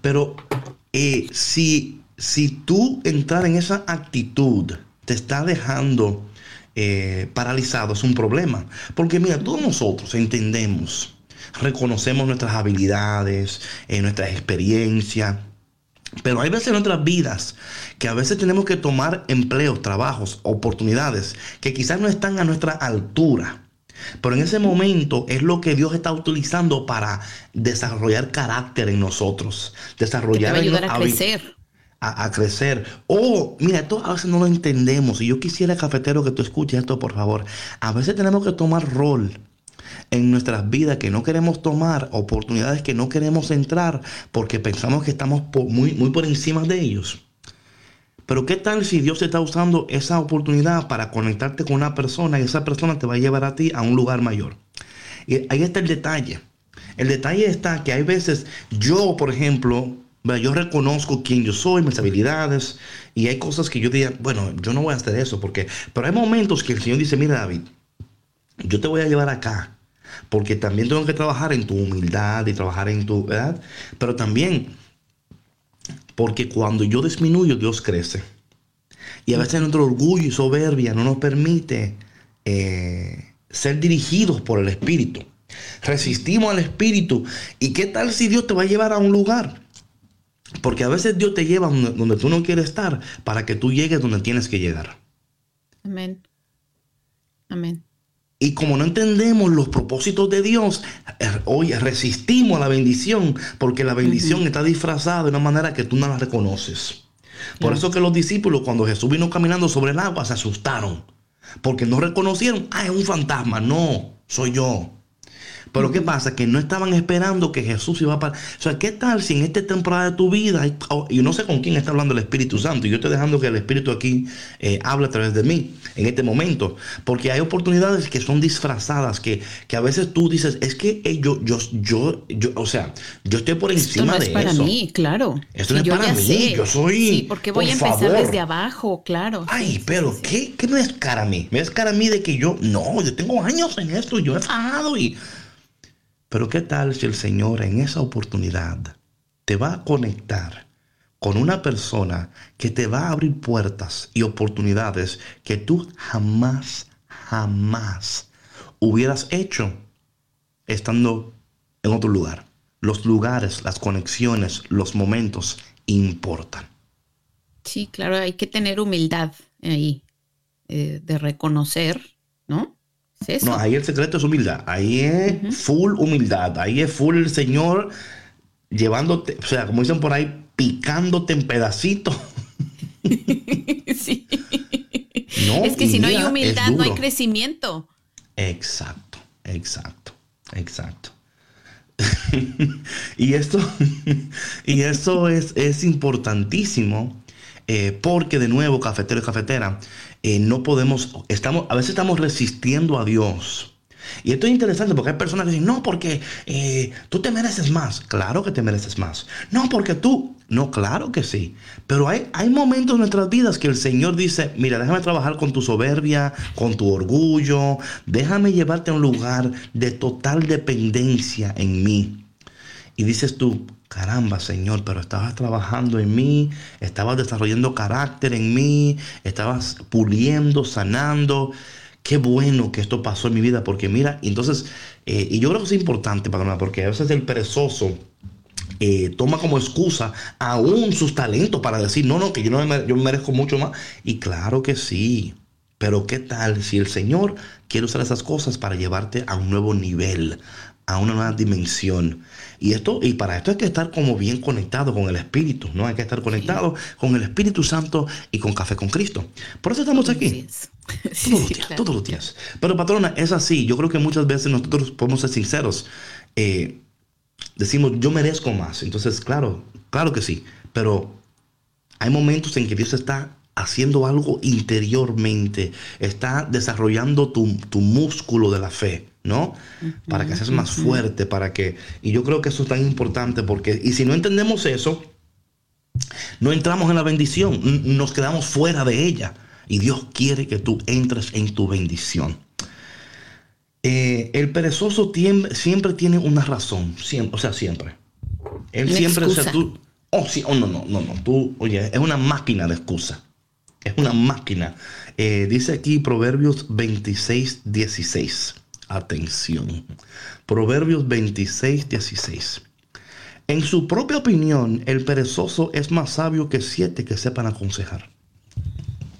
pero eh, si, si tú entrar en esa actitud te está dejando eh, paralizado, es un problema. Porque mira, todos nosotros entendemos reconocemos nuestras habilidades, eh, nuestras experiencias. Pero hay veces en nuestras vidas que a veces tenemos que tomar empleos, trabajos, oportunidades que quizás no están a nuestra altura. Pero en ese momento es lo que Dios está utilizando para desarrollar carácter en nosotros. Desarrollar. Que te va a ayudar a crecer. A, crecer. Oh, mira, esto a veces no lo entendemos. Y yo quisiera, cafetero, que tú escuches esto, por favor. A veces tenemos que tomar rol en nuestras vidas que no queremos tomar, oportunidades que no queremos entrar porque pensamos que estamos muy, muy por encima de ellos. Pero ¿qué tal si Dios está usando esa oportunidad para conectarte con una persona y esa persona te va a llevar a ti a un lugar mayor? Y ahí está el detalle. El detalle está que hay veces, yo por ejemplo, yo reconozco quién yo soy, mis habilidades, y hay cosas que yo diría, bueno, yo no voy a hacer eso, porque, pero hay momentos que el Señor dice, mira David, yo te voy a llevar acá, porque también tengo que trabajar en tu humildad y trabajar en tu, ¿verdad? Pero también porque cuando yo disminuyo, Dios crece. Y a veces nuestro orgullo y soberbia no nos permite eh, ser dirigidos por el Espíritu. Resistimos al Espíritu. ¿Y qué tal si Dios te va a llevar a un lugar? Porque a veces Dios te lleva donde, donde tú no quieres estar para que tú llegues donde tienes que llegar. Amén. Amén. Y como no entendemos los propósitos de Dios, hoy resistimos a la bendición porque la bendición está disfrazada de una manera que tú no la reconoces. Por eso que los discípulos cuando Jesús vino caminando sobre el agua se asustaron. Porque no reconocieron, ah, es un fantasma. No, soy yo. Pero ¿qué pasa? Que no estaban esperando que Jesús iba a parar. O sea, ¿qué tal si en esta temporada de tu vida, y no sé con quién está hablando el Espíritu Santo, y yo estoy dejando que el Espíritu aquí eh, hable a través de mí en este momento, porque hay oportunidades que son disfrazadas, que, que a veces tú dices, es que eh, yo, yo, yo, yo, o sea, yo estoy por encima Esto no es para mí, claro. Esto no es para mí, yo soy... Sí, porque voy a empezar desde abajo, claro. Ay, pero ¿qué, ¿qué me es cara a mí? Me es cara a mí de que yo, no, yo tengo años en esto, yo he fajado y... Pero ¿qué tal si el Señor en esa oportunidad te va a conectar con una persona que te va a abrir puertas y oportunidades que tú jamás, jamás hubieras hecho estando en otro lugar? Los lugares, las conexiones, los momentos importan. Sí, claro, hay que tener humildad ahí, eh, de reconocer, ¿no? No, ahí el secreto es humildad. Ahí es full humildad. Ahí es full el Señor llevándote, o sea, como dicen por ahí, picándote en pedacitos. sí. No, es que si no hay humildad, no hay crecimiento. Exacto, exacto, exacto. y esto, y eso es, es importantísimo eh, porque de nuevo, cafetero y cafetera, eh, no podemos, estamos, a veces estamos resistiendo a Dios. Y esto es interesante porque hay personas que dicen, no, porque eh, tú te mereces más. Claro que te mereces más. No, porque tú, no, claro que sí. Pero hay, hay momentos en nuestras vidas que el Señor dice, mira, déjame trabajar con tu soberbia, con tu orgullo, déjame llevarte a un lugar de total dependencia en mí. Y dices tú, caramba, Señor, pero estabas trabajando en mí, estabas desarrollando carácter en mí, estabas puliendo, sanando. Qué bueno que esto pasó en mi vida, porque mira, entonces, eh, y yo creo que es importante, para porque a veces el perezoso eh, toma como excusa aún sus talentos para decir, no, no, que yo, no me, yo merezco mucho más. Y claro que sí, pero ¿qué tal si el Señor quiere usar esas cosas para llevarte a un nuevo nivel, a una nueva dimensión? Y esto, y para esto hay que estar como bien conectado con el Espíritu, ¿no? Hay que estar conectado con el Espíritu Santo y con Café con Cristo. Por eso estamos aquí. todos, los días, todos los días. Pero patrona, es así. Yo creo que muchas veces nosotros podemos ser sinceros. Eh, decimos, yo merezco más. Entonces, claro, claro que sí. Pero hay momentos en que Dios está haciendo algo interiormente, está desarrollando tu, tu músculo de la fe. ¿No? Para que seas más fuerte, para que... Y yo creo que eso es tan importante porque... Y si no entendemos eso, no entramos en la bendición, nos quedamos fuera de ella. Y Dios quiere que tú entres en tu bendición. Eh, el perezoso siempre tiene una razón, siempre, o sea, siempre. Él siempre, o sea, tú, oh, sí, oh, no, no, no, no, tú, oye, es una máquina de excusa. Es una máquina. Eh, dice aquí Proverbios 26, 16. Atención. Proverbios 26, 16. En su propia opinión, el perezoso es más sabio que siete que sepan aconsejar.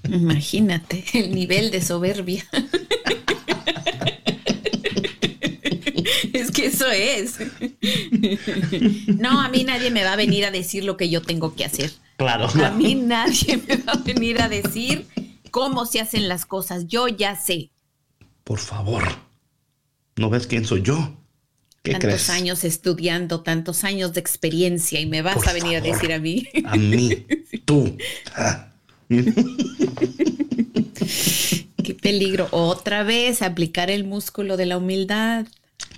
Imagínate el nivel de soberbia. es que eso es. no, a mí nadie me va a venir a decir lo que yo tengo que hacer. Claro. A mí nadie me va a venir a decir cómo se hacen las cosas. Yo ya sé. Por favor. ¿No ves quién soy yo? ¿Qué tantos años estudiando, tantos años de experiencia y me vas a venir a decir a mí. A mí, tú. Ah. Qué peligro. Otra vez aplicar el músculo de la humildad.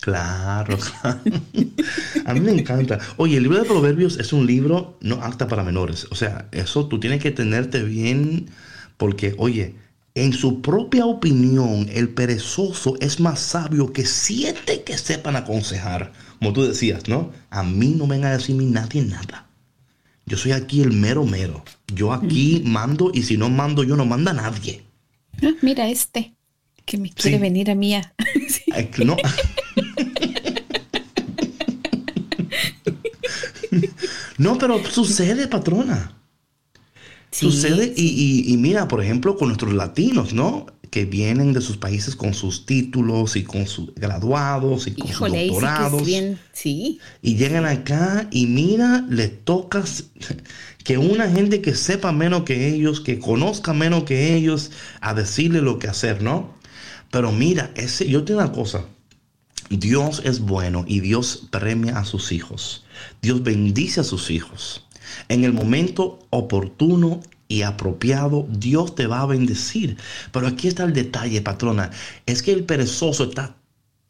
Claro. a mí me encanta. Oye, el libro de Proverbios es un libro no apta para menores. O sea, eso tú tienes que tenerte bien porque, oye, en su propia opinión, el perezoso es más sabio que siete que sepan aconsejar. Como tú decías, ¿no? A mí no venga a decirme nadie nada. Yo soy aquí el mero mero. Yo aquí mando y si no mando yo no manda nadie. Ah, mira este, que me quiere venir a mí. No. no, pero sucede, patrona. Sucede y, mira, por ejemplo, con nuestros latinos, ¿no? Que vienen de sus países con sus títulos y con sus graduados y con sus doctorados. bien, sí. Y llegan acá y mira, le tocas que una gente que sepa menos que ellos, que conozca menos que ellos, a decirle lo que hacer, ¿no? Pero mira, ese, yo te digo una cosa. Dios es bueno y Dios premia a sus hijos. Dios bendice a sus hijos en el momento oportuno y apropiado, Dios te va a bendecir. Pero aquí está el detalle, patrona. Es que el perezoso está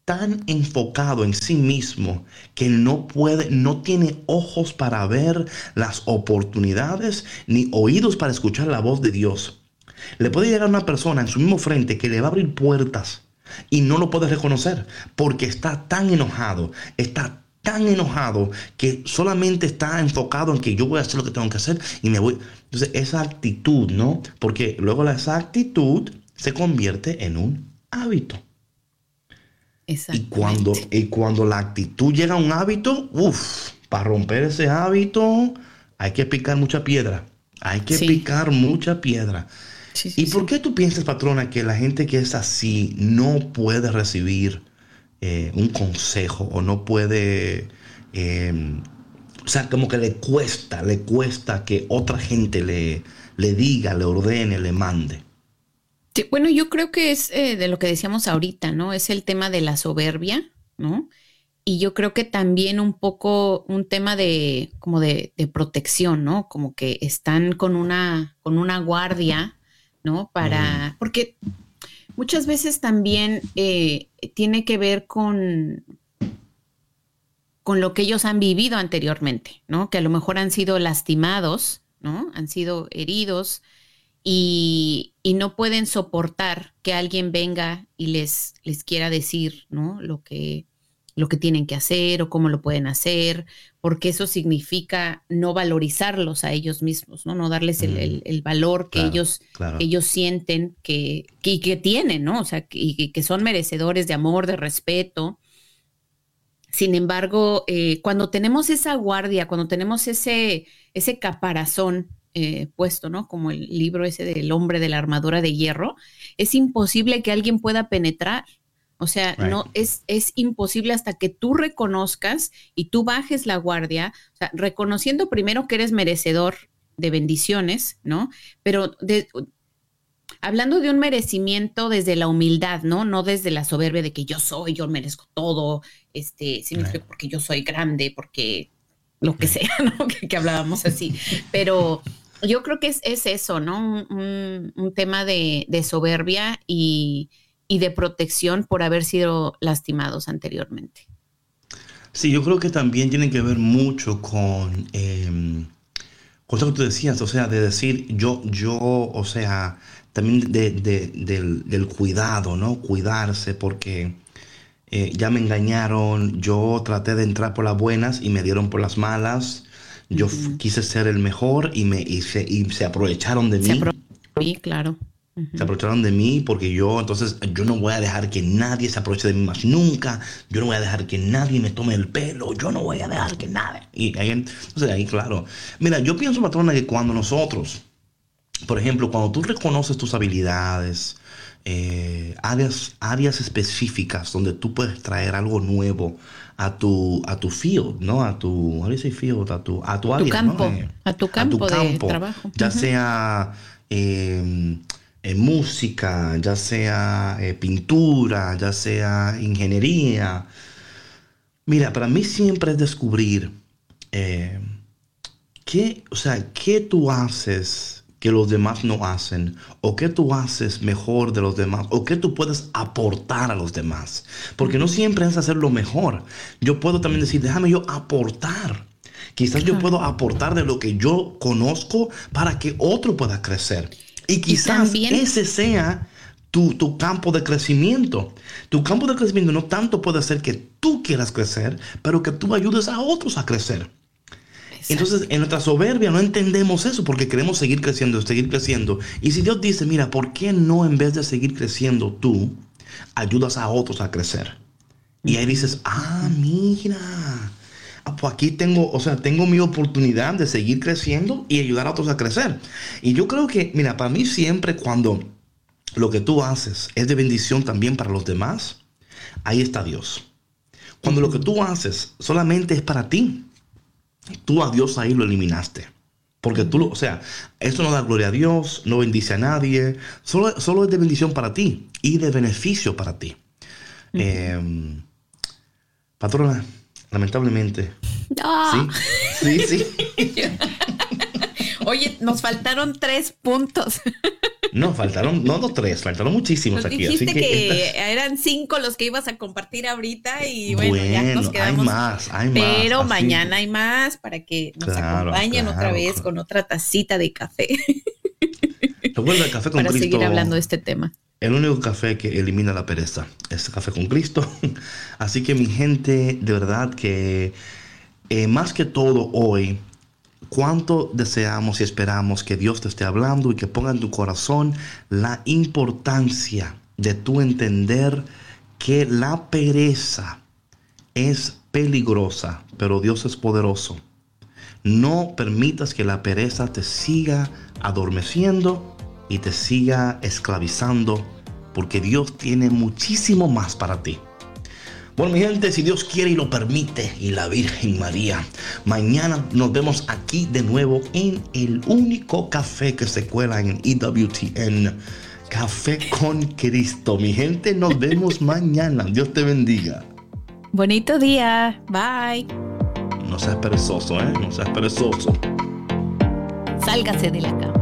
tan enfocado en sí mismo que no puede, no tiene ojos para ver las oportunidades ni oídos para escuchar la voz de Dios. Le puede llegar una persona en su mismo frente que le va a abrir puertas y no lo puede reconocer porque está tan enojado, está tan enojado que solamente está enfocado en que yo voy a hacer lo que tengo que hacer y me voy. Entonces, esa actitud, ¿no? Porque luego esa actitud se convierte en un hábito. Y cuando, y cuando la actitud llega a un hábito, uff, para romper ese hábito hay que picar mucha piedra. Hay que picar mucha piedra. ¿Y por qué tú piensas, patrona, que la gente que es así no puede recibir eh, un consejo o no puede, em, o sea, como que le cuesta, le cuesta que otra gente le, le diga, le ordene, le mande. bueno, yo creo que es eh, de lo que decíamos ahorita, ¿no? Es el tema de la soberbia, ¿no? y yo creo que también un poco un tema de como de, protección, ¿no? Como que están con una, con una guardia, ¿no? Para, porque muchas veces también eh, tiene que ver con, con lo que ellos han vivido anteriormente, ¿no? Que a lo mejor han sido lastimados, ¿no? Han sido heridos y, y no pueden soportar que alguien venga y les, les quiera decir, ¿no? Lo que, lo que tienen que hacer o cómo lo pueden hacer, porque eso significa no valorizarlos a ellos mismos, no, no darles el, mm. valor que, ellos, ellos sienten que, que, tienen, ¿no? O sea, que, que son merecedores de amor, de respeto. Sin embargo, eh, cuando tenemos esa guardia, cuando tenemos ese, ese caparazón eh, puesto, ¿no? Como el libro ese del hombre de la armadura de hierro, es imposible que alguien pueda penetrar. O sea, no es, es imposible hasta que tú reconozcas y tú bajes la guardia, o sea, reconociendo primero que eres merecedor de bendiciones, ¿no? Pero hablando de un merecimiento desde la humildad, ¿no? No desde la soberbia de que yo soy, yo merezco todo, este, porque yo soy grande, porque lo que sea, ¿no? Que, hablábamos así. Pero yo creo que es, eso, ¿no? Un, tema de, de soberbia y, y de protección por haber sido lastimados anteriormente. Sí, yo creo que también tiene que ver mucho con, eh, con lo que tú decías, o sea, de decir yo, yo, o sea, también del, cuidado, ¿no? Cuidarse porque eh, ya me engañaron, yo traté de entrar por las buenas y me dieron por las malas, yo quise ser el mejor y, me, y, se, y se aprovecharon de mí. Sí, claro. Se aprovecharon de mí porque yo, entonces, yo no voy a dejar que nadie se aproveche de mí más nunca. Yo no voy a dejar que nadie me tome el pelo. Yo no voy a dejar que nadie. Y ahí, entonces, ahí, claro. Mira, yo pienso, patrona, que cuando nosotros, por ejemplo, cuando tú reconoces tus habilidades, eh, áreas, áreas específicas donde tú puedes traer algo nuevo a tu, a tu field, ¿no? A tu, field? A tu, a tu área, campo, a tu campo, de trabajo. Ya sea... Eh, eh, música, ya sea eh, pintura, ya sea ingeniería. Mira, para mí siempre es descubrir eh, qué, o sea, qué tú haces que los demás no hacen, o qué tú haces mejor de los demás, o qué tú puedes aportar a los demás. Porque no siempre es hacer lo mejor. Yo puedo también decir, déjame yo aportar. Quizás yo puedo aportar de lo que yo conozco para que otro pueda crecer. Y quizás ese sea tu, campo de crecimiento. Tu campo de crecimiento no tanto puede ser que tú quieras crecer, pero que tú ayudes a otros a crecer. Entonces, en nuestra soberbia no entendemos eso porque queremos seguir creciendo, seguir creciendo. Y si Dios dice, mira, ¿por qué no en vez de seguir creciendo tú, ayudas a otros a crecer? Y ahí dices, ah, mira, Ah, pues aquí tengo, o sea, tengo mi oportunidad de seguir creciendo y ayudar a otros a crecer. Y yo creo que, mira, para mí siempre cuando lo que tú haces es de bendición también para los demás, ahí está Dios. Cuando lo que tú haces solamente es para ti, tú a Dios ahí lo eliminaste. Porque tú, o sea, esto no da gloria a Dios, no bendice a nadie, solo, solo es de bendición para ti y de beneficio para ti. Em, patrona, lamentablemente. Ah. Sí, sí, sí. Oye, nos faltaron tres puntos. No, faltaron, no, no tres, faltaron muchísimos aquí. Dijiste así que, eran cinco los que ibas a compartir ahorita y bueno, ya nos quedamos. Hay más, hay más. Pero mañana hay más para que nos acompañen otra vez con otra tacita de café. Recuerda café con Para seguir hablando de este tema. El único café que elimina la pereza es café con Cristo. Así que mi gente, de verdad que eh, más que todo hoy, cuánto deseamos y esperamos que Dios te esté hablando y que ponga en tu corazón la importancia de tú entender que la pereza es peligrosa, pero Dios es poderoso. No permitas que la pereza te siga adormeciendo y te siga esclavizando, porque Dios tiene muchísimo más para ti. Bueno, mi gente, si Dios quiere y lo permite, y la Virgen María, mañana nos vemos aquí de nuevo en el único café que se cuela en EWTN. Café con Cristo. Mi gente, nos vemos mañana. Dios te bendiga. Bonito día. Bye. No seas perezoso, ¿eh? No seas perezoso. Sálgase de la cama.